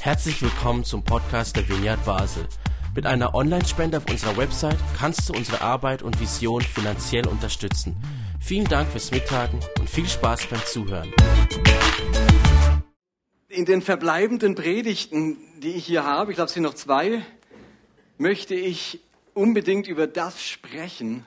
Herzlich willkommen zum Podcast der Vineyard Basel. Mit einer Online-Spende auf unserer Website kannst du unsere Arbeit und Vision finanziell unterstützen. Vielen Dank fürs Mittagen und viel Spaß beim Zuhören. In den verbleibenden Predigten, die ich hier habe, ich glaube es sind noch zwei, möchte ich unbedingt über das sprechen,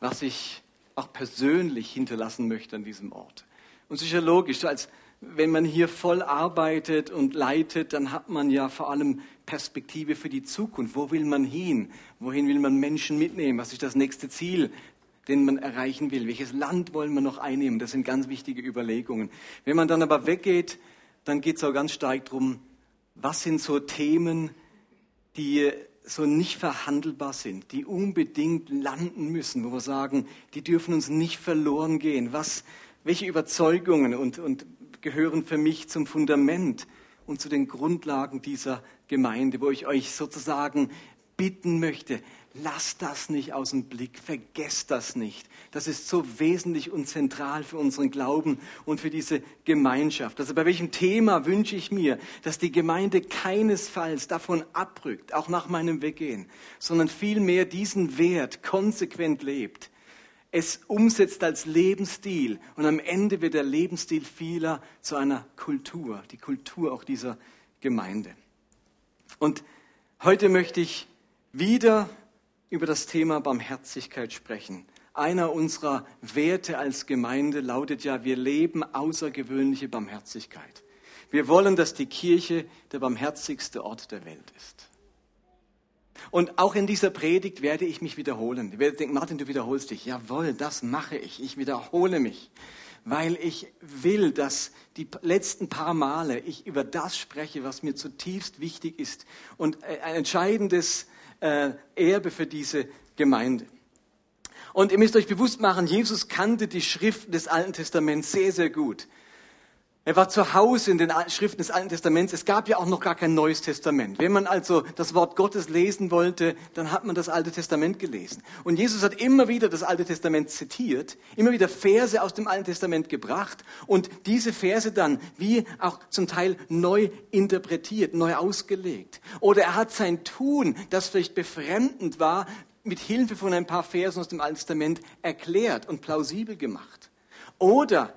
was ich auch persönlich hinterlassen möchte an diesem Ort. Und ja logisch, als wenn man hier voll arbeitet und leitet, dann hat man ja vor allem Perspektive für die Zukunft. Wo will man hin? Wohin will man Menschen mitnehmen? Was ist das nächste Ziel, den man erreichen will? Welches Land wollen wir noch einnehmen? Das sind ganz wichtige Überlegungen. Wenn man dann aber weggeht, dann geht es auch ganz stark darum, was sind so Themen, die so nicht verhandelbar sind, die unbedingt landen müssen, wo wir sagen, die dürfen uns nicht verloren gehen. Was, welche Überzeugungen und, und gehören für mich zum Fundament und zu den Grundlagen dieser Gemeinde, wo ich euch sozusagen bitten möchte, lasst das nicht aus dem Blick, vergesst das nicht. Das ist so wesentlich und zentral für unseren Glauben und für diese Gemeinschaft. Also bei welchem Thema wünsche ich mir, dass die Gemeinde keinesfalls davon abrückt, auch nach meinem Weggehen, sondern vielmehr diesen Wert konsequent lebt, es umsetzt als Lebensstil und am Ende wird der Lebensstil vieler zu einer Kultur, die Kultur auch dieser Gemeinde. Und heute möchte ich wieder über das Thema Barmherzigkeit sprechen. Einer unserer Werte als Gemeinde lautet ja, wir leben außergewöhnliche Barmherzigkeit. Wir wollen, dass die Kirche der barmherzigste Ort der Welt ist. Und auch in dieser Predigt werde ich mich wiederholen. Ihr werdet denken, Martin, du wiederholst dich. Jawohl, das mache ich. Ich wiederhole mich, weil ich will, dass die letzten paar Male ich über das spreche, was mir zutiefst wichtig ist und ein entscheidendes äh, Erbe für diese Gemeinde. Und ihr müsst euch bewusst machen, Jesus kannte die Schriften des Alten Testaments sehr, sehr gut. Er war zu Hause in den Schriften des Alten Testaments. Es gab ja auch noch gar kein Neues Testament. Wenn man also das Wort Gottes lesen wollte, dann hat man das Alte Testament gelesen. Und Jesus hat immer wieder das Alte Testament zitiert, immer wieder Verse aus dem Alten Testament gebracht und diese Verse dann wie auch zum Teil neu interpretiert, neu ausgelegt. Oder er hat sein Tun, das vielleicht befremdend war, mit Hilfe von ein paar Versen aus dem Alten Testament erklärt und plausibel gemacht. Oder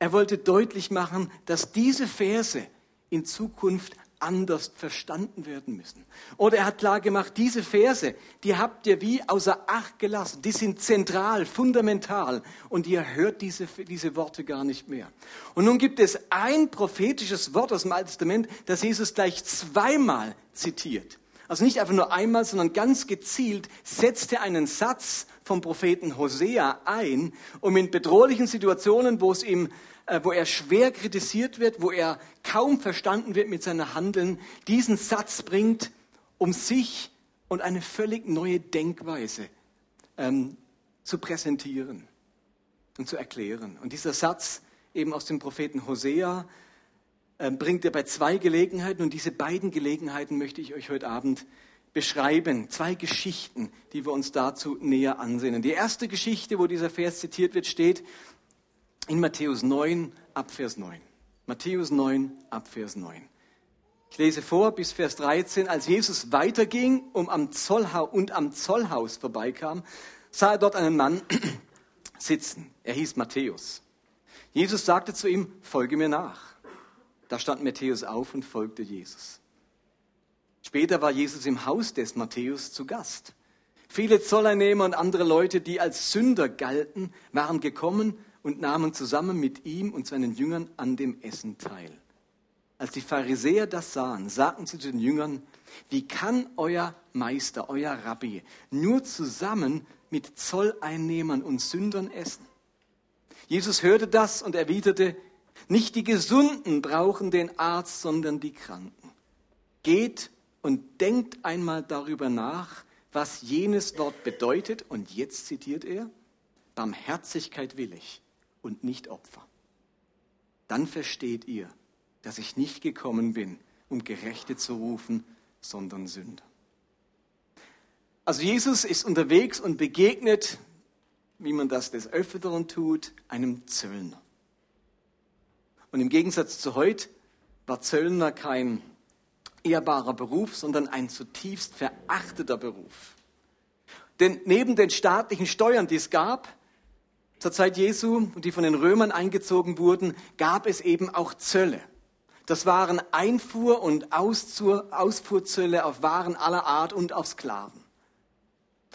er wollte deutlich machen, dass diese Verse in Zukunft anders verstanden werden müssen. Oder er hat klar gemacht, diese Verse, die habt ihr wie außer Acht gelassen. Die sind zentral, fundamental und ihr hört diese, diese Worte gar nicht mehr. Und nun gibt es ein prophetisches Wort aus dem Alten Testament, das Jesus gleich zweimal zitiert. Also nicht einfach nur einmal, sondern ganz gezielt setzt er einen Satz vom Propheten Hosea ein, um in bedrohlichen Situationen, wo es ihm wo er schwer kritisiert wird, wo er kaum verstanden wird mit seinem Handeln, diesen Satz bringt, um sich und eine völlig neue Denkweise ähm, zu präsentieren und zu erklären. Und dieser Satz eben aus dem Propheten Hosea äh, bringt er bei zwei Gelegenheiten und diese beiden Gelegenheiten möchte ich euch heute Abend beschreiben. Zwei Geschichten, die wir uns dazu näher ansehen. Die erste Geschichte, wo dieser Vers zitiert wird, steht in Matthäus 9 ab Vers 9. Matthäus 9 ab Vers 9. Ich lese vor bis Vers 13. Als Jesus weiterging um am und am Zollhaus vorbeikam, sah er dort einen Mann sitzen. Er hieß Matthäus. Jesus sagte zu ihm, folge mir nach. Da stand Matthäus auf und folgte Jesus. Später war Jesus im Haus des Matthäus zu Gast. Viele Zolleinnehmer und andere Leute, die als Sünder galten, waren gekommen und nahmen zusammen mit ihm und seinen Jüngern an dem Essen teil. Als die Pharisäer das sahen, sagten sie zu den Jüngern, wie kann euer Meister, euer Rabbi, nur zusammen mit Zolleinnehmern und Sündern essen? Jesus hörte das und erwiderte, nicht die Gesunden brauchen den Arzt, sondern die Kranken. Geht und denkt einmal darüber nach, was jenes Wort bedeutet. Und jetzt zitiert er, Barmherzigkeit will ich und nicht Opfer. Dann versteht ihr, dass ich nicht gekommen bin, um Gerechte zu rufen, sondern Sünder. Also Jesus ist unterwegs und begegnet, wie man das des Öfteren tut, einem Zöllner. Und im Gegensatz zu heute war Zöllner kein ehrbarer Beruf, sondern ein zutiefst verachteter Beruf. Denn neben den staatlichen Steuern, die es gab, zur Zeit Jesu und die von den Römern eingezogen wurden, gab es eben auch Zölle. Das waren Einfuhr- und Ausfuhrzölle auf Waren aller Art und auf Sklaven.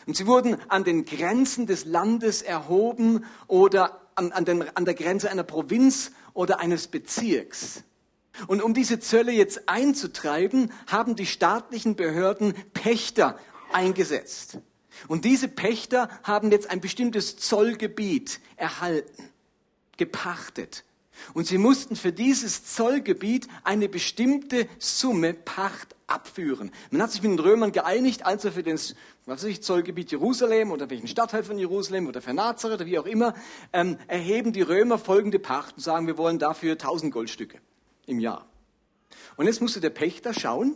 Und sie wurden an den Grenzen des Landes erhoben oder an, an, den, an der Grenze einer Provinz oder eines Bezirks. Und um diese Zölle jetzt einzutreiben, haben die staatlichen Behörden Pächter eingesetzt. Und diese Pächter haben jetzt ein bestimmtes Zollgebiet erhalten, gepachtet. Und sie mussten für dieses Zollgebiet eine bestimmte Summe Pacht abführen. Man hat sich mit den Römern geeinigt, also für das was weiß ich, Zollgebiet Jerusalem oder welchen Stadtteil von Jerusalem oder für Nazareth oder wie auch immer, ähm, erheben die Römer folgende Pacht und sagen, wir wollen dafür 1000 Goldstücke im Jahr. Und jetzt musste der Pächter schauen,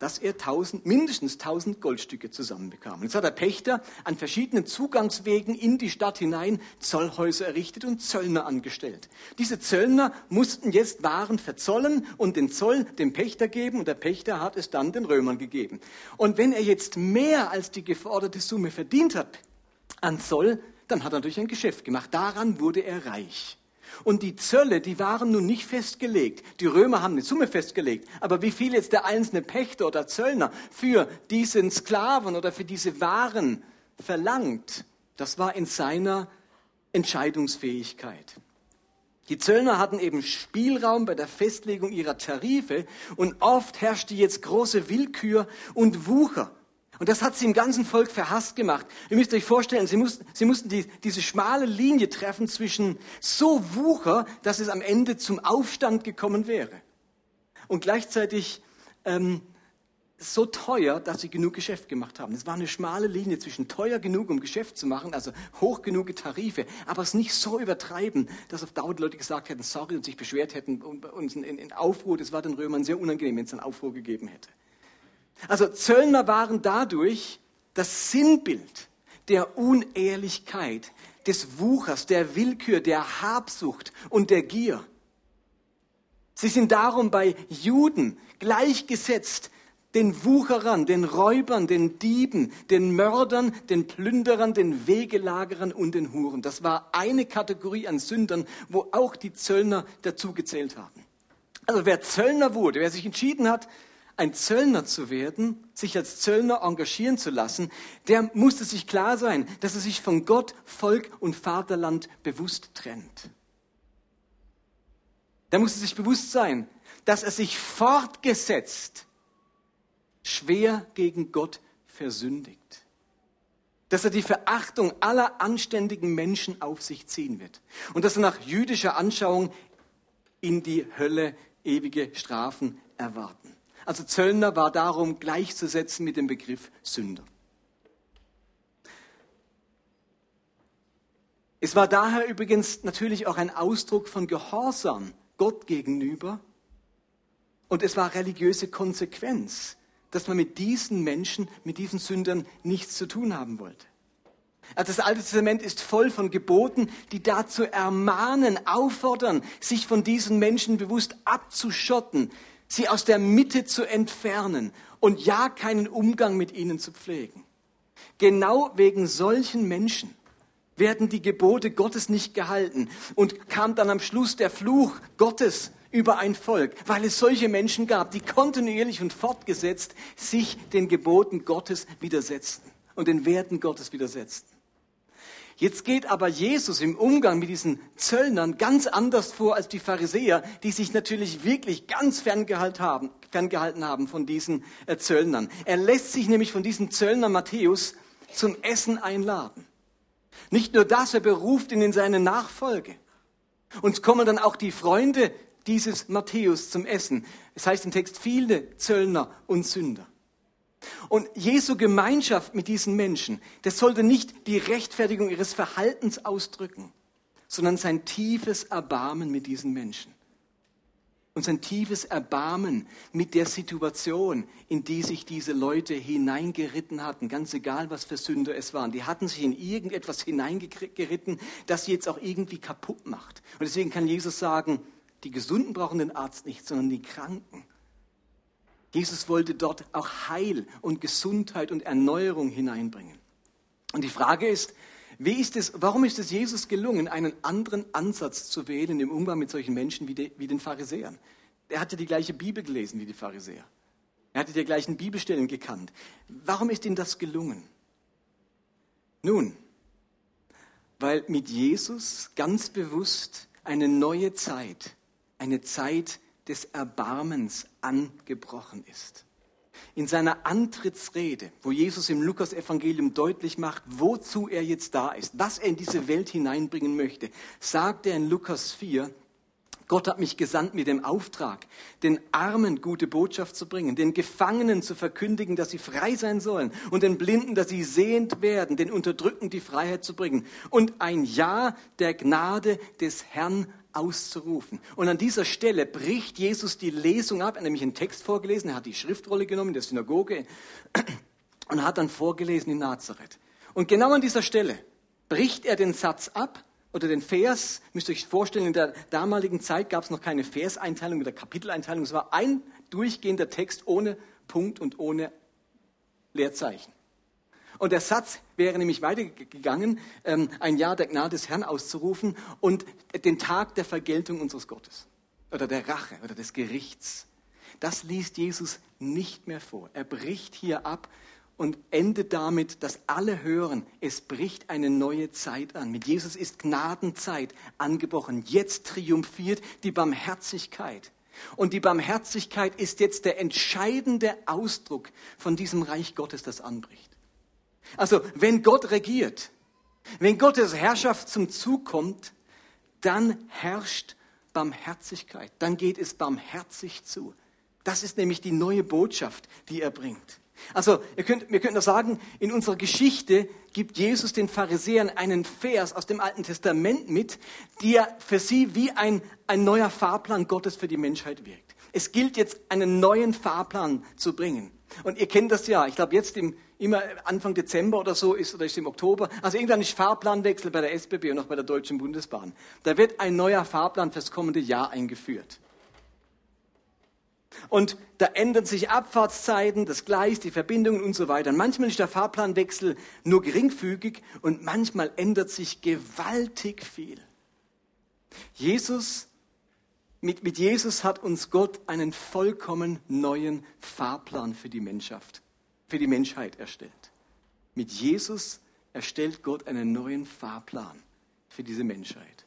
dass er 1000, mindestens 1000 Goldstücke zusammenbekam. Jetzt hat der Pächter an verschiedenen Zugangswegen in die Stadt hinein Zollhäuser errichtet und Zöllner angestellt. Diese Zöllner mussten jetzt Waren verzollen und den Zoll dem Pächter geben und der Pächter hat es dann den Römern gegeben. Und wenn er jetzt mehr als die geforderte Summe verdient hat an Zoll, dann hat er natürlich ein Geschäft gemacht. Daran wurde er reich. Und die Zölle, die waren nun nicht festgelegt. Die Römer haben eine Summe festgelegt. Aber wie viel jetzt der einzelne Pächter oder Zöllner für diesen Sklaven oder für diese Waren verlangt, das war in seiner Entscheidungsfähigkeit. Die Zöllner hatten eben Spielraum bei der Festlegung ihrer Tarife und oft herrschte jetzt große Willkür und Wucher. Und das hat sie im ganzen Volk verhasst gemacht. Ihr müsst euch vorstellen, sie mussten, sie mussten die, diese schmale Linie treffen zwischen so Wucher, dass es am Ende zum Aufstand gekommen wäre. Und gleichzeitig ähm, so teuer, dass sie genug Geschäft gemacht haben. Es war eine schmale Linie zwischen teuer genug, um Geschäft zu machen, also hoch genug Tarife, aber es nicht so übertreiben, dass auf Dauer Leute gesagt hätten, sorry, und sich beschwert hätten und uns in, in Aufruhr, das war den Römern sehr unangenehm, wenn es einen Aufruhr gegeben hätte. Also Zöllner waren dadurch das Sinnbild der Unehrlichkeit, des Wuchers, der Willkür, der Habsucht und der Gier. Sie sind darum bei Juden gleichgesetzt den Wucherern, den Räubern, den Dieben, den Mördern, den Plünderern, den Wegelagerern und den Huren. Das war eine Kategorie an Sündern, wo auch die Zöllner dazugezählt haben. Also wer Zöllner wurde, wer sich entschieden hat, ein Zöllner zu werden, sich als Zöllner engagieren zu lassen, der musste sich klar sein, dass er sich von Gott, Volk und Vaterland bewusst trennt. Der musste sich bewusst sein, dass er sich fortgesetzt schwer gegen Gott versündigt. Dass er die Verachtung aller anständigen Menschen auf sich ziehen wird. Und dass er nach jüdischer Anschauung in die Hölle ewige Strafen erwarten. Also Zöllner war darum gleichzusetzen mit dem Begriff Sünder. Es war daher übrigens natürlich auch ein Ausdruck von Gehorsam Gott gegenüber und es war religiöse Konsequenz, dass man mit diesen Menschen, mit diesen Sündern nichts zu tun haben wollte. Also das Alte Testament ist voll von Geboten, die dazu ermahnen, auffordern, sich von diesen Menschen bewusst abzuschotten, sie aus der Mitte zu entfernen und ja keinen Umgang mit ihnen zu pflegen. Genau wegen solchen Menschen werden die Gebote Gottes nicht gehalten und kam dann am Schluss der Fluch Gottes über ein Volk, weil es solche Menschen gab, die kontinuierlich und fortgesetzt sich den Geboten Gottes widersetzten und den Werten Gottes widersetzten. Jetzt geht aber Jesus im Umgang mit diesen Zöllnern ganz anders vor als die Pharisäer, die sich natürlich wirklich ganz ferngehalten haben, ferngehalten haben von diesen äh, Zöllnern. Er lässt sich nämlich von diesem Zöllner Matthäus zum Essen einladen. Nicht nur das, er beruft ihn in seine Nachfolge. Und kommen dann auch die Freunde dieses Matthäus zum Essen. Es heißt im Text viele Zöllner und Sünder. Und Jesu Gemeinschaft mit diesen Menschen, das sollte nicht die Rechtfertigung ihres Verhaltens ausdrücken, sondern sein tiefes Erbarmen mit diesen Menschen. Und sein tiefes Erbarmen mit der Situation, in die sich diese Leute hineingeritten hatten, ganz egal, was für Sünder es waren. Die hatten sich in irgendetwas hineingeritten, das sie jetzt auch irgendwie kaputt macht. Und deswegen kann Jesus sagen, Die Gesunden brauchen den Arzt nicht, sondern die Kranken. Jesus wollte dort auch Heil und Gesundheit und Erneuerung hineinbringen. Und die Frage ist, wie ist es, warum ist es Jesus gelungen, einen anderen Ansatz zu wählen im Umgang mit solchen Menschen wie, de, wie den Pharisäern? Er hatte die gleiche Bibel gelesen wie die Pharisäer. Er hatte die gleichen Bibelstellen gekannt. Warum ist ihm das gelungen? Nun, weil mit Jesus ganz bewusst eine neue Zeit, eine Zeit des Erbarmens angebrochen ist. In seiner Antrittsrede, wo Jesus im Lukas-Evangelium deutlich macht, wozu er jetzt da ist, was er in diese Welt hineinbringen möchte, sagt er in Lukas 4, Gott hat mich gesandt mit dem Auftrag, den Armen gute Botschaft zu bringen, den Gefangenen zu verkündigen, dass sie frei sein sollen und den Blinden, dass sie sehend werden, den Unterdrückten die Freiheit zu bringen und ein Ja der Gnade des Herrn auszurufen. Und an dieser Stelle bricht Jesus die Lesung ab, er hat nämlich einen Text vorgelesen, er hat die Schriftrolle genommen in der Synagoge und hat dann vorgelesen in Nazareth. Und genau an dieser Stelle bricht er den Satz ab oder den Vers, müsst ihr euch vorstellen, in der damaligen Zeit gab es noch keine Verseinteilung oder Kapiteleinteilung. Es war ein durchgehender Text ohne Punkt und ohne Leerzeichen. Und der Satz wäre nämlich weitergegangen, ähm, ein Jahr der Gnade des Herrn auszurufen und den Tag der Vergeltung unseres Gottes oder der Rache oder des Gerichts. Das liest Jesus nicht mehr vor. Er bricht hier ab und endet damit, dass alle hören, es bricht eine neue Zeit an. Mit Jesus ist Gnadenzeit angebrochen. Jetzt triumphiert die Barmherzigkeit. Und die Barmherzigkeit ist jetzt der entscheidende Ausdruck von diesem Reich Gottes, das anbricht. Also, wenn Gott regiert, wenn Gottes Herrschaft zum Zug kommt, dann herrscht Barmherzigkeit. Dann geht es barmherzig zu. Das ist nämlich die neue Botschaft, die er bringt. Also, ihr könnt, wir könnten sagen, in unserer Geschichte gibt Jesus den Pharisäern einen Vers aus dem Alten Testament mit, der für sie wie ein, ein neuer Fahrplan Gottes für die Menschheit wirkt. Es gilt jetzt, einen neuen Fahrplan zu bringen. Und ihr kennt das ja, ich glaube jetzt im, immer Anfang Dezember oder so ist, oder ist im Oktober, also irgendwann ist Fahrplanwechsel bei der SBB und auch bei der Deutschen Bundesbahn. Da wird ein neuer Fahrplan fürs kommende Jahr eingeführt. Und da ändern sich Abfahrtszeiten, das Gleis, die Verbindungen und so weiter. Und manchmal ist der Fahrplanwechsel nur geringfügig und manchmal ändert sich gewaltig viel. Jesus, mit, mit Jesus hat uns Gott einen vollkommen neuen Fahrplan für die Menschheit, für die Menschheit erstellt. Mit Jesus erstellt Gott einen neuen Fahrplan für diese Menschheit.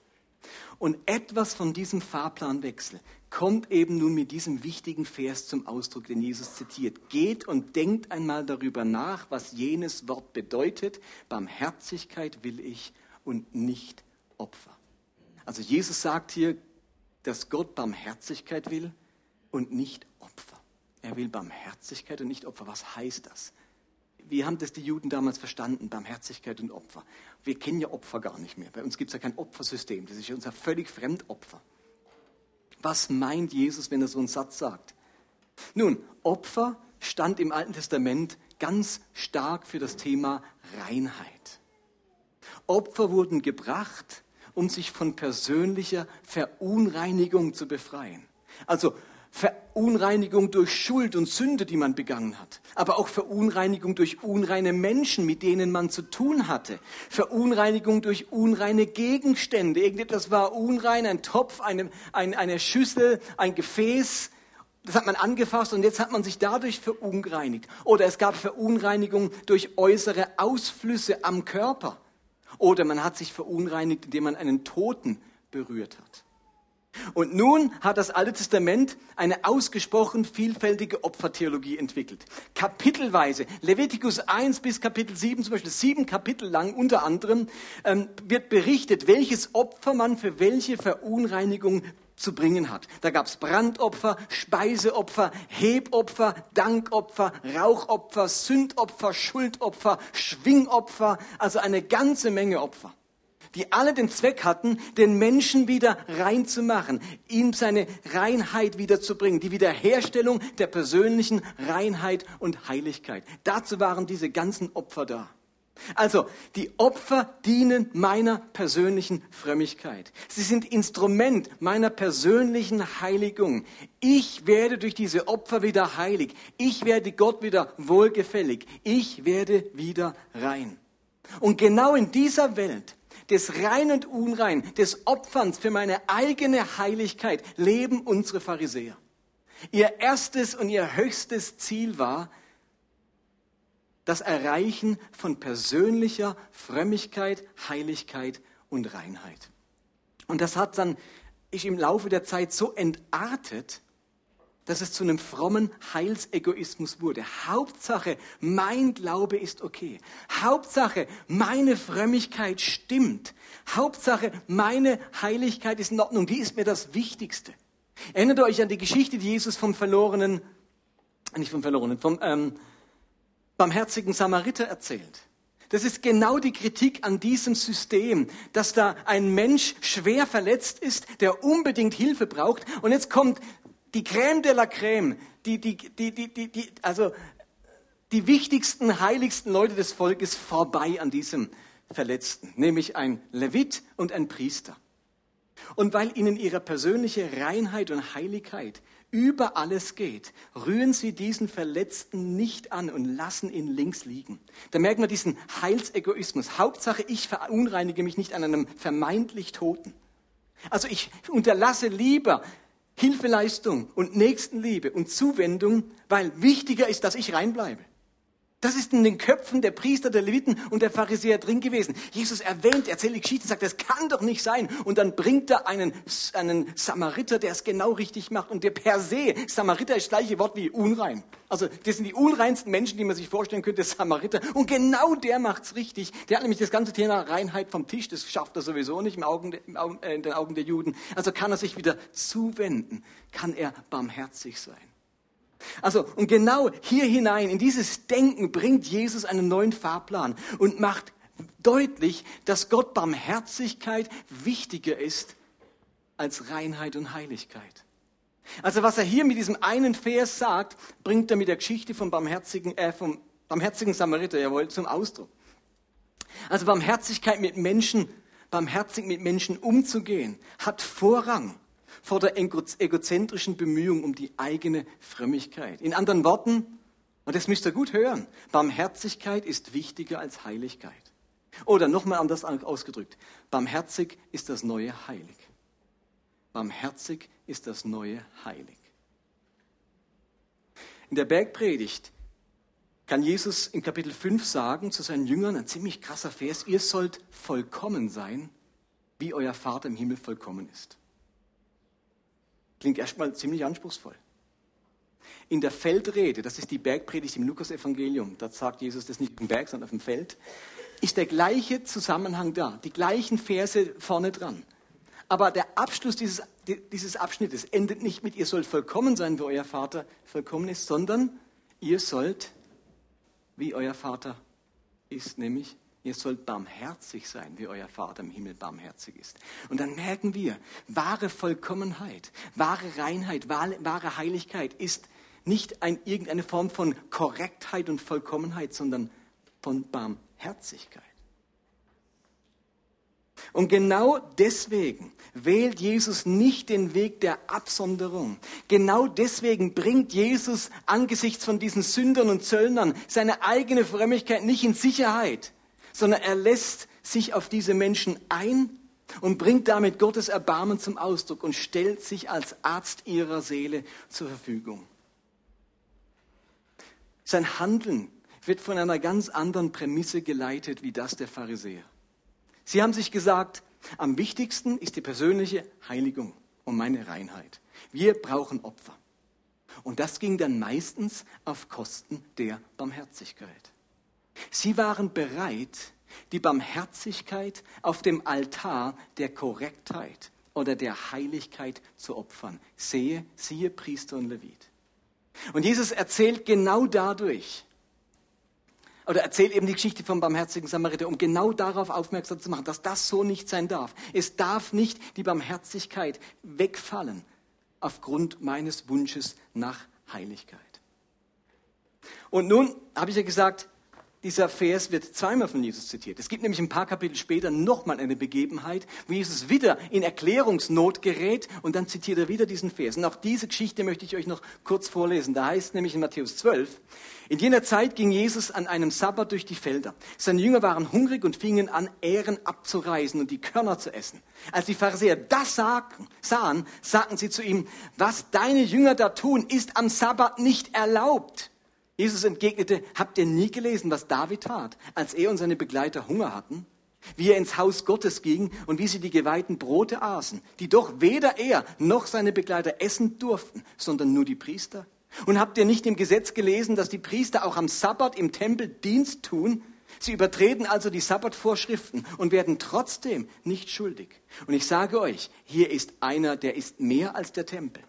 Und etwas von diesem Fahrplanwechsel kommt eben nun mit diesem wichtigen Vers zum Ausdruck, den Jesus zitiert. Geht und denkt einmal darüber nach, was jenes Wort bedeutet. Barmherzigkeit will ich und nicht Opfer. Also Jesus sagt hier, dass Gott Barmherzigkeit will und nicht Opfer. Er will Barmherzigkeit und nicht Opfer. Was heißt das? Wie haben das die Juden damals verstanden, Barmherzigkeit und Opfer? Wir kennen ja Opfer gar nicht mehr. Bei uns gibt es ja kein Opfersystem. Das ist ja unser völlig Fremdopfer. Was meint Jesus, wenn er so einen Satz sagt? Nun, Opfer stand im Alten Testament ganz stark für das Thema Reinheit. Opfer wurden gebracht, um sich von persönlicher Verunreinigung zu befreien. Also Verunreinigung durch Schuld und Sünde, die man begangen hat, aber auch Verunreinigung durch unreine Menschen, mit denen man zu tun hatte, Verunreinigung durch unreine Gegenstände. Irgendetwas war unrein, ein Topf, eine, ein, eine Schüssel, ein Gefäß, das hat man angefasst und jetzt hat man sich dadurch verunreinigt. Oder es gab Verunreinigung durch äußere Ausflüsse am Körper. Oder man hat sich verunreinigt, indem man einen Toten berührt hat. Und nun hat das Alte Testament eine ausgesprochen vielfältige Opfertheologie entwickelt. Kapitelweise, Levitikus 1 bis Kapitel 7, zum Beispiel sieben Kapitel lang unter anderem, ähm, wird berichtet, welches Opfer man für welche Verunreinigung zu bringen hat. Da gab es Brandopfer, Speiseopfer, Hebopfer, Dankopfer, Rauchopfer, Sündopfer, Schuldopfer, Schwingopfer, also eine ganze Menge Opfer die alle den Zweck hatten, den Menschen wieder rein zu machen, ihm seine Reinheit wiederzubringen, die Wiederherstellung der persönlichen Reinheit und Heiligkeit. Dazu waren diese ganzen Opfer da. Also, die Opfer dienen meiner persönlichen Frömmigkeit. Sie sind Instrument meiner persönlichen Heiligung. Ich werde durch diese Opfer wieder heilig. Ich werde Gott wieder wohlgefällig. Ich werde wieder rein. Und genau in dieser Welt des Rein und Unrein, des Opferns für meine eigene Heiligkeit leben unsere Pharisäer. Ihr erstes und ihr höchstes Ziel war, das Erreichen von persönlicher Frömmigkeit, Heiligkeit und Reinheit. Und das hat dann ich im Laufe der Zeit so entartet, dass es zu einem frommen Heilsegoismus wurde. Hauptsache, mein Glaube ist okay. Hauptsache, meine Frömmigkeit stimmt. Hauptsache, meine Heiligkeit ist in Ordnung. Die ist mir das Wichtigste. Erinnert euch an die Geschichte, die Jesus vom verlorenen, nicht vom verlorenen, vom ähm, barmherzigen Samariter erzählt. Das ist genau die Kritik an diesem System, dass da ein Mensch schwer verletzt ist, der unbedingt Hilfe braucht. Und jetzt kommt die Crème de la Crème, die, die, die, die, die, die, also die wichtigsten, heiligsten Leute des Volkes vorbei an diesem Verletzten, nämlich ein Levit und ein Priester. Und weil ihnen ihre persönliche Reinheit und Heiligkeit über alles geht, rühren sie diesen Verletzten nicht an und lassen ihn links liegen. Da merken wir diesen Heilsegoismus. Hauptsache, ich verunreinige mich nicht an einem vermeintlich Toten. Also ich unterlasse lieber Hilfeleistung und Nächstenliebe und Zuwendung, weil wichtiger ist, dass ich reinbleibe. Das ist in den Köpfen der Priester, der Leviten und der Pharisäer drin gewesen. Jesus erwähnt, erzählt die Geschichte, sagt, das kann doch nicht sein. Und dann bringt er einen, einen Samariter, der es genau richtig macht. Und der per se, Samariter ist das gleiche Wort wie unrein. Also das sind die unreinsten Menschen, die man sich vorstellen könnte, Samariter. Und genau der macht's richtig. Der hat nämlich das ganze Thema Reinheit vom Tisch. Das schafft er sowieso nicht im Augen, im Augen, äh, in den Augen der Juden. Also kann er sich wieder zuwenden. Kann er barmherzig sein. Also, und genau hier hinein, in dieses Denken bringt Jesus einen neuen Fahrplan und macht deutlich, dass Gott Barmherzigkeit wichtiger ist als Reinheit und Heiligkeit. Also was er hier mit diesem einen Vers sagt, bringt er mit der Geschichte vom barmherzigen, äh, vom barmherzigen Samariter, jawohl, zum Ausdruck. Also Barmherzigkeit mit Menschen, barmherzig mit Menschen umzugehen, hat Vorrang vor der egozentrischen Bemühung um die eigene Frömmigkeit. In anderen Worten, und das müsst ihr gut hören, Barmherzigkeit ist wichtiger als Heiligkeit. Oder nochmal anders ausgedrückt, barmherzig ist das neue Heilig. Barmherzig ist das neue Heilig. In der Bergpredigt kann Jesus in Kapitel 5 sagen zu seinen Jüngern, ein ziemlich krasser Vers, ihr sollt vollkommen sein, wie euer Vater im Himmel vollkommen ist. Klingt erstmal ziemlich anspruchsvoll. In der Feldrede, das ist die Bergpredigt im Lukas-Evangelium, da sagt Jesus das nicht im Berg, sondern auf dem Feld, ist der gleiche Zusammenhang da, die gleichen Verse vorne dran. Aber der Abschluss dieses, dieses Abschnittes endet nicht mit, ihr sollt vollkommen sein, wie euer Vater vollkommen ist, sondern ihr sollt, wie euer Vater ist, nämlich Ihr sollt barmherzig sein, wie euer Vater im Himmel barmherzig ist. Und dann merken wir, wahre Vollkommenheit, wahre Reinheit, wahre Heiligkeit ist nicht ein, irgendeine Form von Korrektheit und Vollkommenheit, sondern von Barmherzigkeit. Und genau deswegen wählt Jesus nicht den Weg der Absonderung. Genau deswegen bringt Jesus angesichts von diesen Sündern und Zöllnern seine eigene Frömmigkeit nicht in Sicherheit, sondern er lässt sich auf diese Menschen ein und bringt damit Gottes Erbarmen zum Ausdruck und stellt sich als Arzt ihrer Seele zur Verfügung. Sein Handeln wird von einer ganz anderen Prämisse geleitet wie das der Pharisäer. Sie haben sich gesagt, am wichtigsten ist die persönliche Heiligung und meine Reinheit. Wir brauchen Opfer. Und das ging dann meistens auf Kosten der Barmherzigkeit. Sie waren bereit, die Barmherzigkeit auf dem Altar der Korrektheit oder der Heiligkeit zu opfern. Sehe, siehe Priester und Levit. Und Jesus erzählt genau dadurch, oder erzählt eben die Geschichte vom barmherzigen Samariter, um genau darauf aufmerksam zu machen, dass das so nicht sein darf. Es darf nicht die Barmherzigkeit wegfallen aufgrund meines Wunsches nach Heiligkeit. Und nun habe ich ja gesagt, dieser Vers wird zweimal von Jesus zitiert. Es gibt nämlich ein paar Kapitel später nochmal eine Begebenheit, wo Jesus wieder in Erklärungsnot gerät und dann zitiert er wieder diesen Vers. Und auch diese Geschichte möchte ich euch noch kurz vorlesen. Da heißt nämlich in Matthäus 12, in jener Zeit ging Jesus an einem Sabbat durch die Felder. Seine Jünger waren hungrig und fingen an, Ähren abzureißen und die Körner zu essen. Als die Pharisäer das sagten, sahen, sagten sie zu ihm, was deine Jünger da tun, ist am Sabbat nicht erlaubt. Jesus entgegnete, habt ihr nie gelesen, was David tat, als er und seine Begleiter Hunger hatten? Wie er ins Haus Gottes ging und wie sie die geweihten Brote aßen, die doch weder er noch seine Begleiter essen durften, sondern nur die Priester? Und habt ihr nicht im Gesetz gelesen, dass die Priester auch am Sabbat im Tempel Dienst tun? Sie übertreten also die Sabbatvorschriften und werden trotzdem nicht schuldig. Und ich sage euch, hier ist einer, der ist mehr als der Tempel.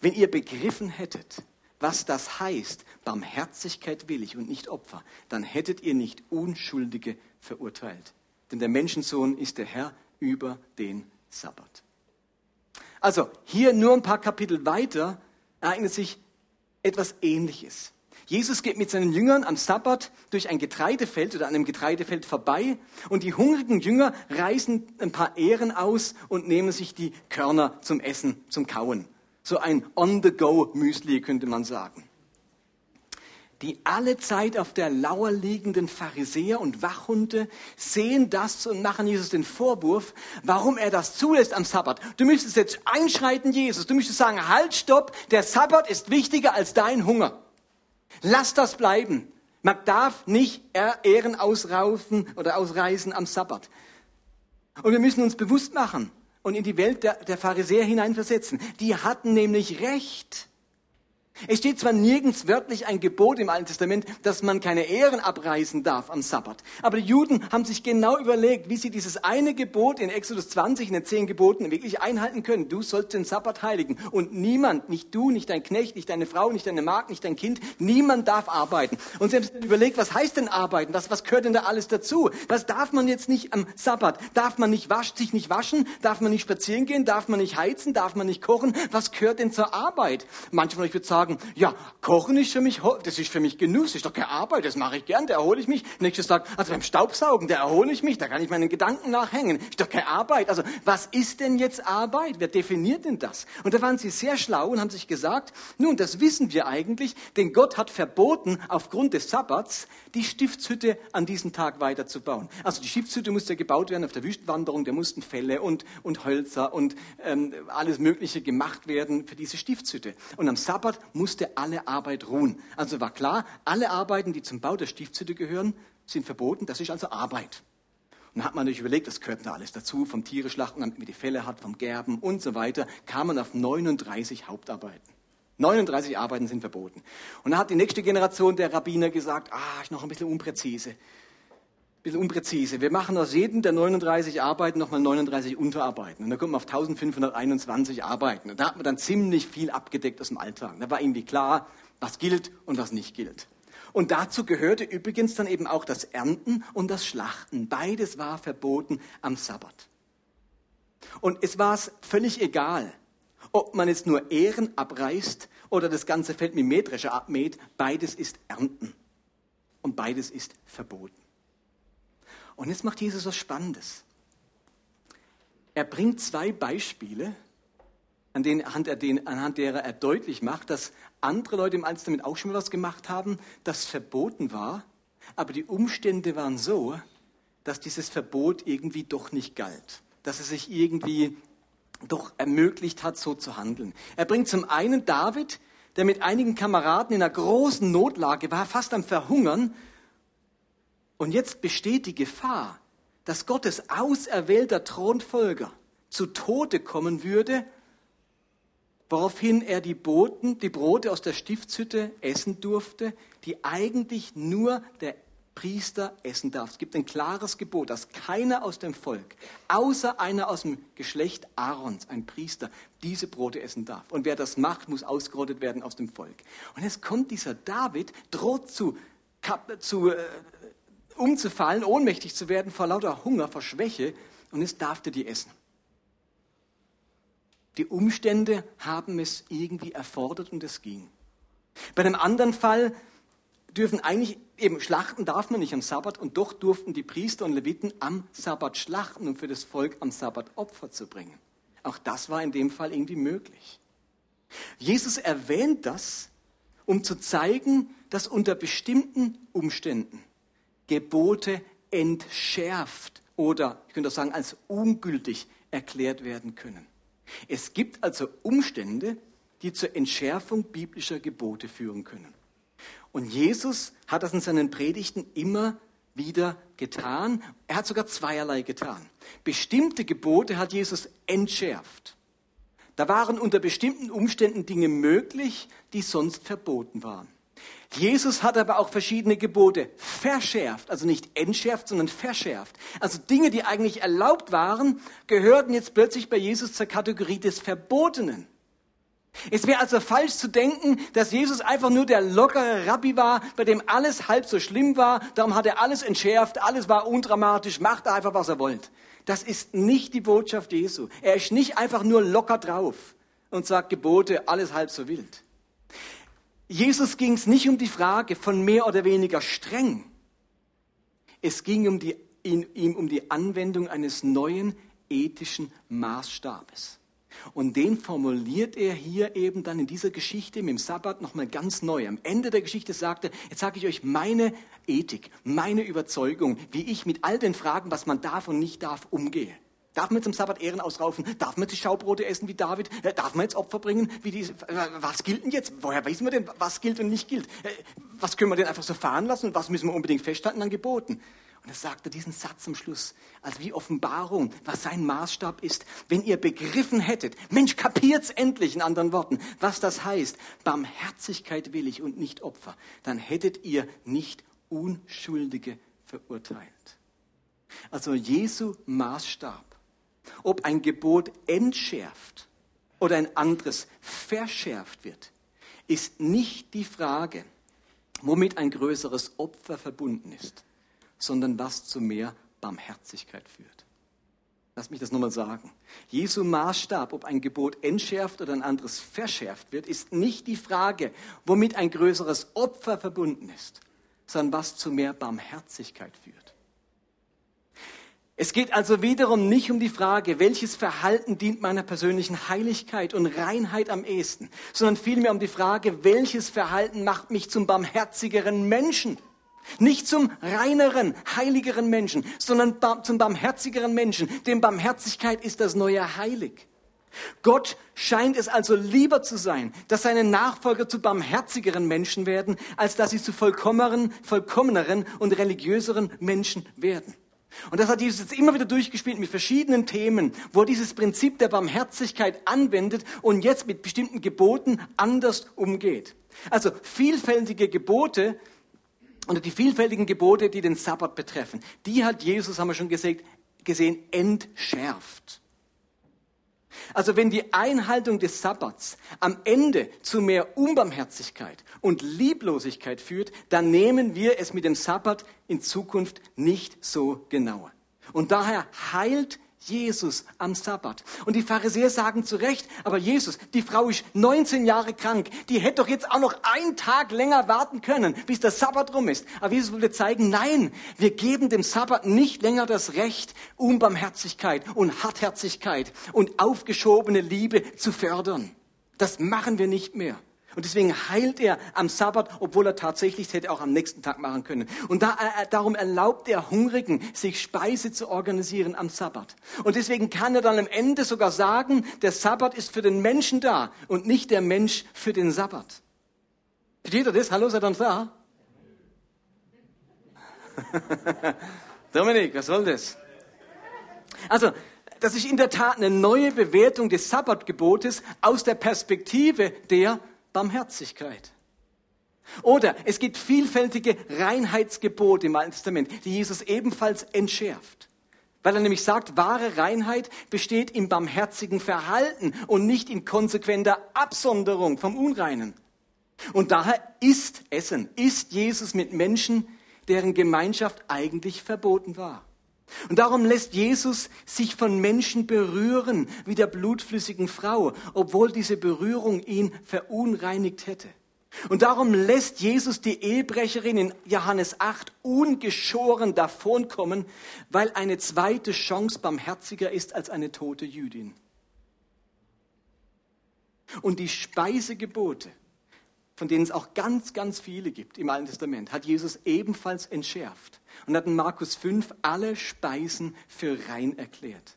Wenn ihr begriffen hättet, was das heißt, Barmherzigkeit will ich und nicht Opfer, dann hättet ihr nicht Unschuldige verurteilt. Denn der Menschensohn ist der Herr über den Sabbat. Also hier nur ein paar Kapitel weiter ereignet sich etwas Ähnliches. Jesus geht mit seinen Jüngern am Sabbat durch ein Getreidefeld oder an einem Getreidefeld vorbei und die hungrigen Jünger reißen ein paar Ähren aus und nehmen sich die Körner zum Essen, zum Kauen. So ein On-the-Go-Müsli könnte man sagen. Die alle Zeit auf der Lauer liegenden Pharisäer und Wachhunde sehen das und machen Jesus den Vorwurf, warum er das zulässt am Sabbat. Du müsstest jetzt einschreiten, Jesus. Du müsstest sagen, halt, stopp, der Sabbat ist wichtiger als dein Hunger. Lass das bleiben. Man darf nicht Ehren ausraufen oder ausreißen am Sabbat. Und wir müssen uns bewusst machen, und in die Welt der, der Pharisäer hineinversetzen. Die hatten nämlich Recht. Es steht zwar nirgends wörtlich ein Gebot im Alten Testament, dass man keine Ehren abreißen darf am Sabbat. Aber die Juden haben sich genau überlegt, wie sie dieses eine Gebot in Exodus 20, in den zehn Geboten, wirklich einhalten können. Du sollst den Sabbat heiligen. Und niemand, nicht du, nicht dein Knecht, nicht deine Frau, nicht deine Magd, nicht dein Kind, niemand darf arbeiten. Und sie haben sich überlegt, was heißt denn arbeiten? Was, was gehört denn da alles dazu? Was darf man jetzt nicht am Sabbat? Darf man nicht wasch, sich nicht waschen? Darf man nicht spazieren gehen? Darf man nicht heizen? Darf man nicht kochen? Was gehört denn zur Arbeit? Manche von euch würden sagen, sagen, ja, Kochen ist für mich, das ist für mich Genuss, ist doch keine Arbeit, das mache ich gern, da erhole ich mich. Nächstes sagt, also beim Staubsaugen, da erhole ich mich, da kann ich meinen Gedanken nachhängen, ist doch keine Arbeit. Also was ist denn jetzt Arbeit? Wer definiert denn das? Und da waren sie sehr schlau und haben sich gesagt, nun, das wissen wir eigentlich, denn Gott hat verboten, aufgrund des Sabbats, die Stiftshütte an diesem Tag weiterzubauen. Also die Stiftshütte musste gebaut werden auf der Wüstenwanderung, da mussten Felle und, und Hölzer und ähm, alles Mögliche gemacht werden für diese Stiftshütte. Und am Sabbat musste alle Arbeit ruhen. Also war klar, alle Arbeiten, die zum Bau der Stiftshütte gehören, sind verboten. Das ist also Arbeit. Und dann hat man sich überlegt, das gehört da alles dazu, vom Tiere schlachten, damit man die Fälle hat, vom Gerben und so weiter, kam man auf 39 Hauptarbeiten. 39 Arbeiten sind verboten. Und dann hat die nächste Generation der Rabbiner gesagt, ah, ist noch ein bisschen unpräzise bisschen unpräzise. Wir machen aus jedem der 39 Arbeiten nochmal 39 Unterarbeiten. Und da kommt man auf 1521 Arbeiten. Und da hat man dann ziemlich viel abgedeckt aus dem Alltag. Da war irgendwie klar, was gilt und was nicht gilt. Und dazu gehörte übrigens dann eben auch das Ernten und das Schlachten. Beides war verboten am Sabbat. Und es war es völlig egal, ob man jetzt nur Ehren abreißt oder das ganze Feld mit Mähdrescher abmäht. Beides ist Ernten. Und beides ist verboten. Und jetzt macht Jesus was Spannendes. Er bringt zwei Beispiele, an denen, anhand derer er deutlich macht, dass andere Leute im Alten Testament auch schon mal was gemacht haben, das verboten war, aber die Umstände waren so, dass dieses Verbot irgendwie doch nicht galt, dass es sich irgendwie doch ermöglicht hat, so zu handeln. Er bringt zum einen David, der mit einigen Kameraden in einer großen Notlage war, fast am Verhungern, und jetzt besteht die Gefahr, dass Gottes auserwählter Thronfolger zu Tode kommen würde, woraufhin er die, Boten, die Brote aus der Stiftshütte essen durfte, die eigentlich nur der Priester essen darf. Es gibt ein klares Gebot, dass keiner aus dem Volk, außer einer aus dem Geschlecht Aarons, ein Priester, diese Brote essen darf. Und wer das macht, muss ausgerottet werden aus dem Volk. Und jetzt kommt dieser David, droht zu, zu äh, umzufallen, ohnmächtig zu werden vor lauter Hunger, vor Schwäche und jetzt darf er die essen. Die Umstände haben es irgendwie erfordert und es ging. Bei einem anderen Fall, dürfen eigentlich, eben schlachten darf man nicht am Sabbat und doch durften die Priester und Leviten am Sabbat schlachten, um für das Volk am Sabbat Opfer zu bringen. Auch das war in dem Fall irgendwie möglich. Jesus erwähnt das, um zu zeigen, dass unter bestimmten Umständen Gebote entschärft oder, ich könnte auch sagen, als ungültig erklärt werden können. Es gibt also Umstände, die zur Entschärfung biblischer Gebote führen können. Und Jesus hat das in seinen Predigten immer wieder getan. Er hat sogar zweierlei getan. Bestimmte Gebote hat Jesus entschärft. Da waren unter bestimmten Umständen Dinge möglich, die sonst verboten waren. Jesus hat aber auch verschiedene Gebote verschärft, also nicht entschärft, sondern verschärft. Also Dinge, die eigentlich erlaubt waren, gehörten jetzt plötzlich bei Jesus zur Kategorie des Verbotenen. Es wäre also falsch zu denken, dass Jesus einfach nur der lockere Rabbi war, bei dem alles halb so schlimm war, darum hat er alles entschärft, alles war undramatisch, macht einfach, was er wollt. Das ist nicht die Botschaft Jesu. Er ist nicht einfach nur locker drauf und sagt Gebote, alles halb so wild. Jesus ging es nicht um die Frage von mehr oder weniger streng. Es ging um die, ihm um die Anwendung eines neuen ethischen Maßstabes. Und den formuliert er hier eben dann in dieser Geschichte mit dem Sabbat nochmal ganz neu. Am Ende der Geschichte sagte, jetzt sage ich euch meine Ethik, meine Überzeugung, wie ich mit all den Fragen, was man darf und nicht darf, umgehe. Darf man zum Sabbat Ehren ausraufen? Darf man die Schaubrote essen wie David? Äh, darf man jetzt Opfer bringen? Wie die, was gilt denn jetzt? Woher wissen wir denn, was gilt und nicht gilt? Äh, was können wir denn einfach so fahren lassen und was müssen wir unbedingt festhalten an Geboten? Und er sagte diesen Satz am Schluss, als wie Offenbarung, was sein Maßstab ist. Wenn ihr begriffen hättet, Mensch, kapiert's endlich in anderen Worten, was das heißt, Barmherzigkeit will ich und nicht Opfer, dann hättet ihr nicht Unschuldige verurteilt. Also Jesu Maßstab, ob ein Gebot entschärft oder ein anderes verschärft wird, ist nicht die Frage, womit ein größeres Opfer verbunden ist sondern was zu mehr Barmherzigkeit führt. Lass mich das nochmal sagen. Jesu Maßstab, ob ein Gebot entschärft oder ein anderes verschärft wird, ist nicht die Frage, womit ein größeres Opfer verbunden ist, sondern was zu mehr Barmherzigkeit führt. Es geht also wiederum nicht um die Frage, welches Verhalten dient meiner persönlichen Heiligkeit und Reinheit am ehesten, sondern vielmehr um die Frage, welches Verhalten macht mich zum barmherzigeren Menschen. Nicht zum reineren, heiligeren Menschen, sondern zum barmherzigeren Menschen. Denn Barmherzigkeit ist das neue Heilig. Gott scheint es also lieber zu sein, dass seine Nachfolger zu barmherzigeren Menschen werden, als dass sie zu vollkommeneren, vollkommeneren und religiöseren Menschen werden. Und das hat Jesus jetzt immer wieder durchgespielt mit verschiedenen Themen, wo er dieses Prinzip der Barmherzigkeit anwendet und jetzt mit bestimmten Geboten anders umgeht. Also vielfältige Gebote und die vielfältigen Gebote, die den Sabbat betreffen, die hat Jesus, haben wir schon gesagt, gesehen, entschärft. Also wenn die Einhaltung des Sabbats am Ende zu mehr Unbarmherzigkeit und Lieblosigkeit führt, dann nehmen wir es mit dem Sabbat in Zukunft nicht so genauer. Und daher heilt Jesus am Sabbat. Und die Pharisäer sagen zu Recht, aber Jesus, die Frau ist 19 Jahre krank, die hätte doch jetzt auch noch einen Tag länger warten können, bis der Sabbat rum ist. Aber Jesus wollte zeigen, nein, wir geben dem Sabbat nicht länger das Recht, Unbarmherzigkeit und Hartherzigkeit und aufgeschobene Liebe zu fördern. Das machen wir nicht mehr. Und deswegen heilt er am Sabbat, obwohl er tatsächlich hätte auch am nächsten Tag machen können. Und da, äh, darum erlaubt er Hungrigen, sich Speise zu organisieren am Sabbat. Und deswegen kann er dann am Ende sogar sagen, der Sabbat ist für den Menschen da und nicht der Mensch für den Sabbat. Versteht ihr das? Hallo, seid ihr da? Dominik, was soll das? Also, das ist in der Tat eine neue Bewertung des Sabbatgebotes aus der Perspektive der Barmherzigkeit. Oder es gibt vielfältige Reinheitsgebote im Alten Testament, die Jesus ebenfalls entschärft. Weil er nämlich sagt, wahre Reinheit besteht im barmherzigen Verhalten und nicht in konsequenter Absonderung vom Unreinen. Und daher ist Essen, ist Jesus mit Menschen, deren Gemeinschaft eigentlich verboten war. Und darum lässt Jesus sich von Menschen berühren, wie der blutflüssigen Frau, obwohl diese Berührung ihn verunreinigt hätte. Und darum lässt Jesus die Ehebrecherin in Johannes 8 ungeschoren davonkommen, weil eine zweite Chance barmherziger ist als eine tote Jüdin. Und die Speisegebote, von denen es auch ganz, ganz viele gibt im Alten Testament, hat Jesus ebenfalls entschärft und hat in Markus 5 alle Speisen für rein erklärt.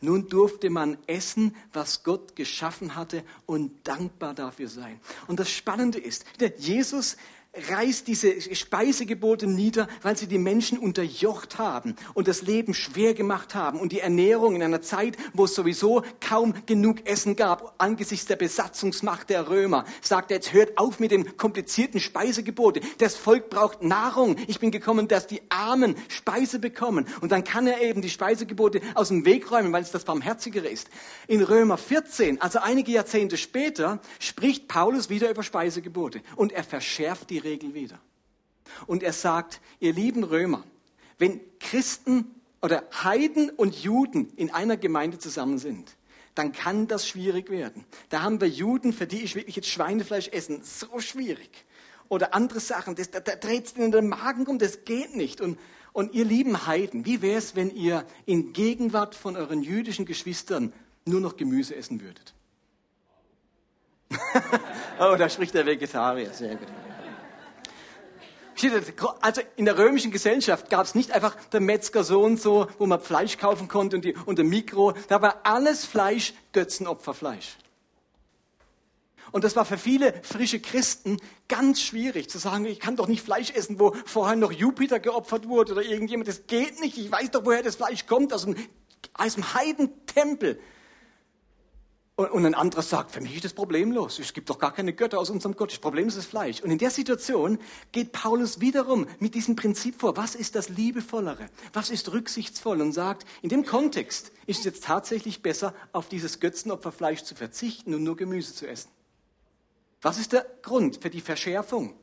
Nun durfte man essen, was Gott geschaffen hatte und dankbar dafür sein. Und das Spannende ist, Jesus reißt diese Speisegebote nieder, weil sie die Menschen unterjocht haben und das Leben schwer gemacht haben und die Ernährung in einer Zeit, wo es sowieso kaum genug Essen gab, angesichts der Besatzungsmacht der Römer, sagt er, jetzt hört auf mit dem komplizierten Speisegebote. Das Volk braucht Nahrung. Ich bin gekommen, dass die Armen Speise bekommen. Und dann kann er eben die Speisegebote aus dem Weg räumen, weil es das Barmherzigere ist. In Römer 14, also einige Jahrzehnte später, spricht Paulus wieder über Speisegebote und er verschärft die Regel wieder. Und er sagt, ihr lieben Römer, wenn Christen oder Heiden und Juden in einer Gemeinde zusammen sind, dann kann das schwierig werden. Da haben wir Juden, für die ich wirklich jetzt Schweinefleisch essen, so schwierig. Oder andere Sachen, das, da, da dreht es in den Magen um, das geht nicht. Und, und ihr lieben Heiden, wie wäre es, wenn ihr in Gegenwart von euren jüdischen Geschwistern nur noch Gemüse essen würdet? oh, da spricht der Vegetarier, sehr gut. Also in der römischen Gesellschaft gab es nicht einfach der Metzger so und so, wo man Fleisch kaufen konnte und, die, und der Mikro. Da war alles Fleisch Götzenopferfleisch. Und das war für viele frische Christen ganz schwierig zu sagen, ich kann doch nicht Fleisch essen, wo vorher noch Jupiter geopfert wurde oder irgendjemand. Das geht nicht. Ich weiß doch, woher das Fleisch kommt, aus einem, aus einem Heidentempel. Und, ein anderer sagt, für mich ist das problemlos. Es gibt doch gar keine Götter aus unserem Gott. Das Problem ist das Fleisch. Und in der Situation geht Paulus wiederum mit diesem Prinzip vor. Was ist das Liebevollere? Was ist rücksichtsvoll? Und sagt, in dem Kontext ist es jetzt tatsächlich besser, auf dieses Götzenopferfleisch zu verzichten und nur Gemüse zu essen. Was ist der Grund für die Verschärfung?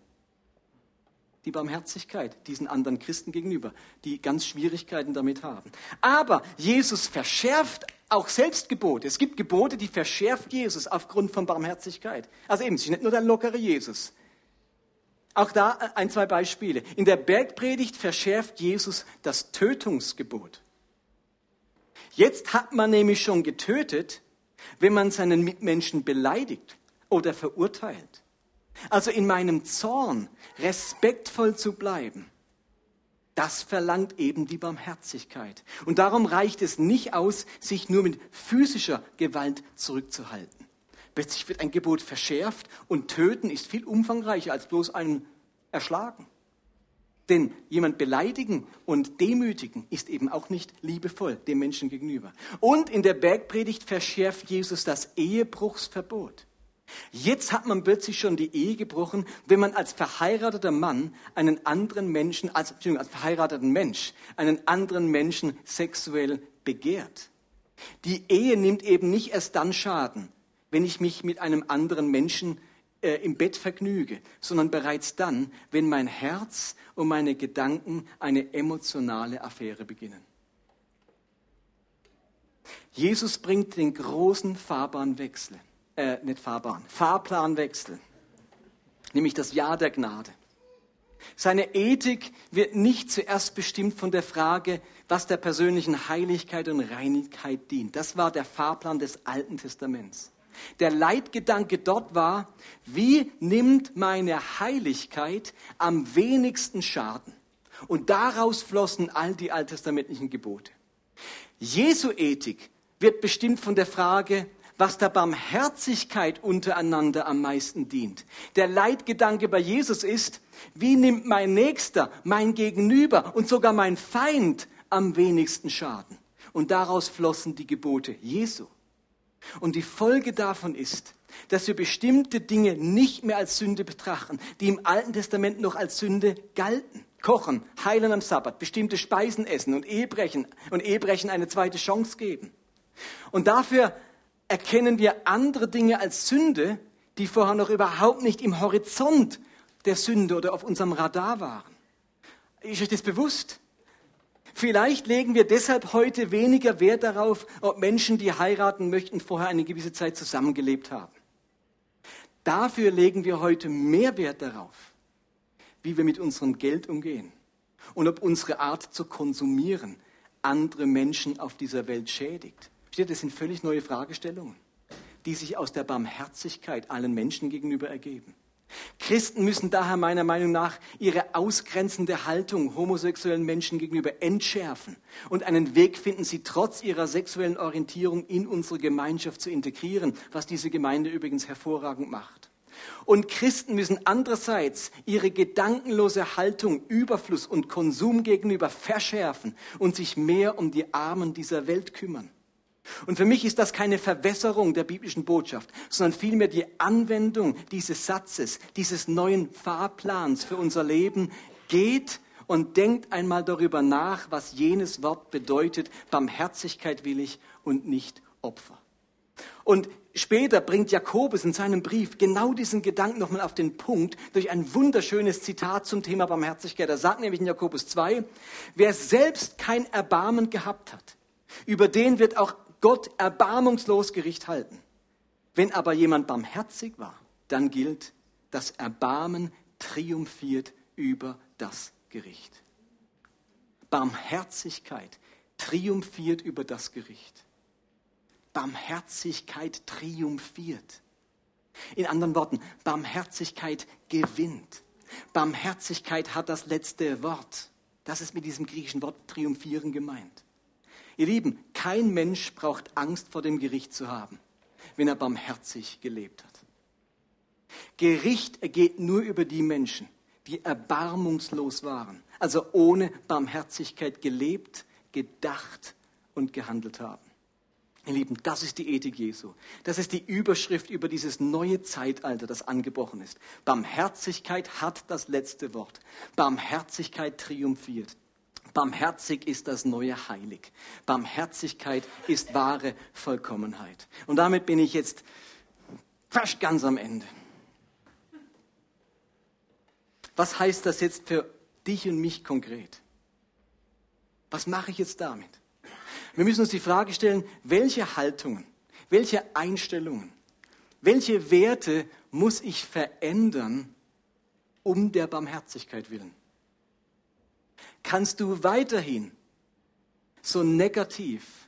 Die Barmherzigkeit diesen anderen Christen gegenüber, die ganz Schwierigkeiten damit haben. Aber Jesus verschärft auch selbst Gebote. Es gibt Gebote, die verschärft Jesus aufgrund von Barmherzigkeit. Also eben, es ist nicht nur der lockere Jesus. Auch da äh, ein, zwei Beispiele. In der Bergpredigt verschärft Jesus das Tötungsgebot. Jetzt hat man nämlich schon getötet, wenn man seinen Mitmenschen beleidigt oder verurteilt. Also in meinem Zorn respektvoll zu bleiben das verlangt eben die Barmherzigkeit. Und darum reicht es nicht aus, sich nur mit physischer Gewalt zurückzuhalten. Plötzlich wird ein Gebot verschärft und töten ist viel umfangreicher als bloß einen erschlagen. Denn jemand beleidigen und demütigen ist eben auch nicht liebevoll dem Menschen gegenüber. Und in der Bergpredigt verschärft Jesus das Ehebruchsverbot. Jetzt hat man plötzlich schon die Ehe gebrochen, wenn man als verheirateter Mann einen anderen Menschen, als, Entschuldigung, als verheirateten Mensch, einen anderen Menschen sexuell begehrt. Die Ehe nimmt eben nicht erst dann Schaden, wenn ich mich mit einem anderen Menschen äh, im Bett vergnüge, sondern bereits dann, wenn mein Herz und meine Gedanken eine emotionale Affäre beginnen. Jesus bringt den großen Fahrbahnwechsel äh, nicht Fahrbahn, Fahrplanwechsel, nämlich das Jahr der Gnade. Seine Ethik wird nicht zuerst bestimmt von der Frage, was der persönlichen Heiligkeit und Reinigkeit dient. Das war der Fahrplan des Alten Testaments. Der Leitgedanke dort war, wie nimmt meine Heiligkeit am wenigsten Schaden? Und daraus flossen all die alttestamentlichen Gebote. Jesu Ethik wird bestimmt von der Frage, was der Barmherzigkeit untereinander am meisten dient. Der Leitgedanke bei Jesus ist, wie nimmt mein Nächster, mein Gegenüber und sogar mein Feind am wenigsten Schaden? Und daraus flossen die Gebote Jesu. Und die Folge davon ist, dass wir bestimmte Dinge nicht mehr als Sünde betrachten, die im Alten Testament noch als Sünde galten. Kochen, heilen am Sabbat, bestimmte Speisen essen und Ehebrechen und Ehebrechen eine zweite Chance geben. Und dafür erkennen wir andere Dinge als Sünde, die vorher noch überhaupt nicht im Horizont der Sünde oder auf unserem Radar waren. Ist euch das bewusst? Vielleicht legen wir deshalb heute weniger Wert darauf, ob Menschen, die heiraten möchten, vorher eine gewisse Zeit zusammengelebt haben. Dafür legen wir heute mehr Wert darauf, wie wir mit unserem Geld umgehen und ob unsere Art zu konsumieren andere Menschen auf dieser Welt schädigt. Steht, das sind völlig neue Fragestellungen, die sich aus der Barmherzigkeit allen Menschen gegenüber ergeben. Christen müssen daher meiner Meinung nach ihre ausgrenzende Haltung homosexuellen Menschen gegenüber entschärfen und einen Weg finden, sie trotz ihrer sexuellen Orientierung in unsere Gemeinschaft zu integrieren, was diese Gemeinde übrigens hervorragend macht. Und Christen müssen andererseits ihre gedankenlose Haltung Überfluss und Konsum gegenüber verschärfen und sich mehr um die Armen dieser Welt kümmern. Und für mich ist das keine Verwässerung der biblischen Botschaft, sondern vielmehr die Anwendung dieses Satzes, dieses neuen Fahrplans für unser Leben. Geht und denkt einmal darüber nach, was jenes Wort bedeutet. Barmherzigkeit will ich und nicht Opfer. Und später bringt Jakobus in seinem Brief genau diesen Gedanken nochmal auf den Punkt durch ein wunderschönes Zitat zum Thema Barmherzigkeit. Er sagt nämlich in Jakobus 2, wer selbst kein Erbarmen gehabt hat, über den wird auch Gott erbarmungslos Gericht halten. Wenn aber jemand barmherzig war, dann gilt, das Erbarmen triumphiert über das Gericht. Barmherzigkeit triumphiert über das Gericht. Barmherzigkeit triumphiert. In anderen Worten, Barmherzigkeit gewinnt. Barmherzigkeit hat das letzte Wort. Das ist mit diesem griechischen Wort triumphieren gemeint. Ihr Lieben, kein Mensch braucht Angst vor dem Gericht zu haben, wenn er barmherzig gelebt hat. Gericht ergeht nur über die Menschen, die erbarmungslos waren, also ohne Barmherzigkeit gelebt, gedacht und gehandelt haben. Ihr Lieben, das ist die Ethik Jesu. Das ist die Überschrift über dieses neue Zeitalter, das angebrochen ist. Barmherzigkeit hat das letzte Wort. Barmherzigkeit triumphiert. Barmherzig ist das neue Heilig. Barmherzigkeit ist wahre Vollkommenheit. Und damit bin ich jetzt fast ganz am Ende. Was heißt das jetzt für dich und mich konkret? Was mache ich jetzt damit? Wir müssen uns die Frage stellen, welche Haltungen, welche Einstellungen, welche Werte muss ich verändern um der Barmherzigkeit willen? Kannst du weiterhin so negativ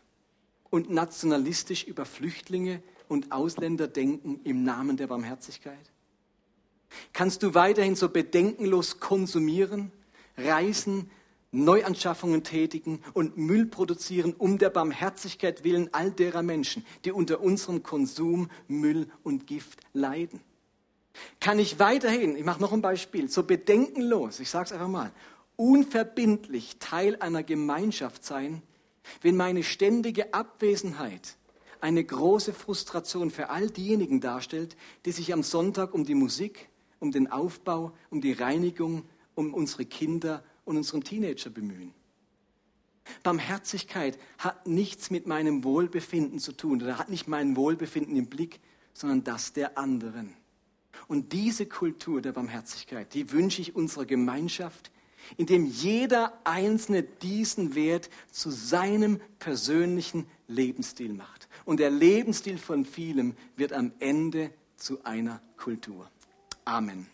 und nationalistisch über Flüchtlinge und Ausländer denken im Namen der Barmherzigkeit? Kannst du weiterhin so bedenkenlos konsumieren, reisen, Neuanschaffungen tätigen und Müll produzieren um der Barmherzigkeit willen all derer Menschen, die unter unserem Konsum Müll und Gift leiden? Kann ich weiterhin, ich mache noch ein Beispiel, so bedenkenlos, ich sage es einfach mal, unverbindlich Teil einer Gemeinschaft sein, wenn meine ständige Abwesenheit eine große Frustration für all diejenigen darstellt, die sich am Sonntag um die Musik, um den Aufbau, um die Reinigung, um unsere Kinder und unseren Teenager bemühen. Barmherzigkeit hat nichts mit meinem Wohlbefinden zu tun oder hat nicht mein Wohlbefinden im Blick, sondern das der anderen. Und diese Kultur der Barmherzigkeit, die wünsche ich unserer Gemeinschaft, indem jeder Einzelne diesen Wert zu seinem persönlichen Lebensstil macht. Und der Lebensstil von vielem wird am Ende zu einer Kultur. Amen.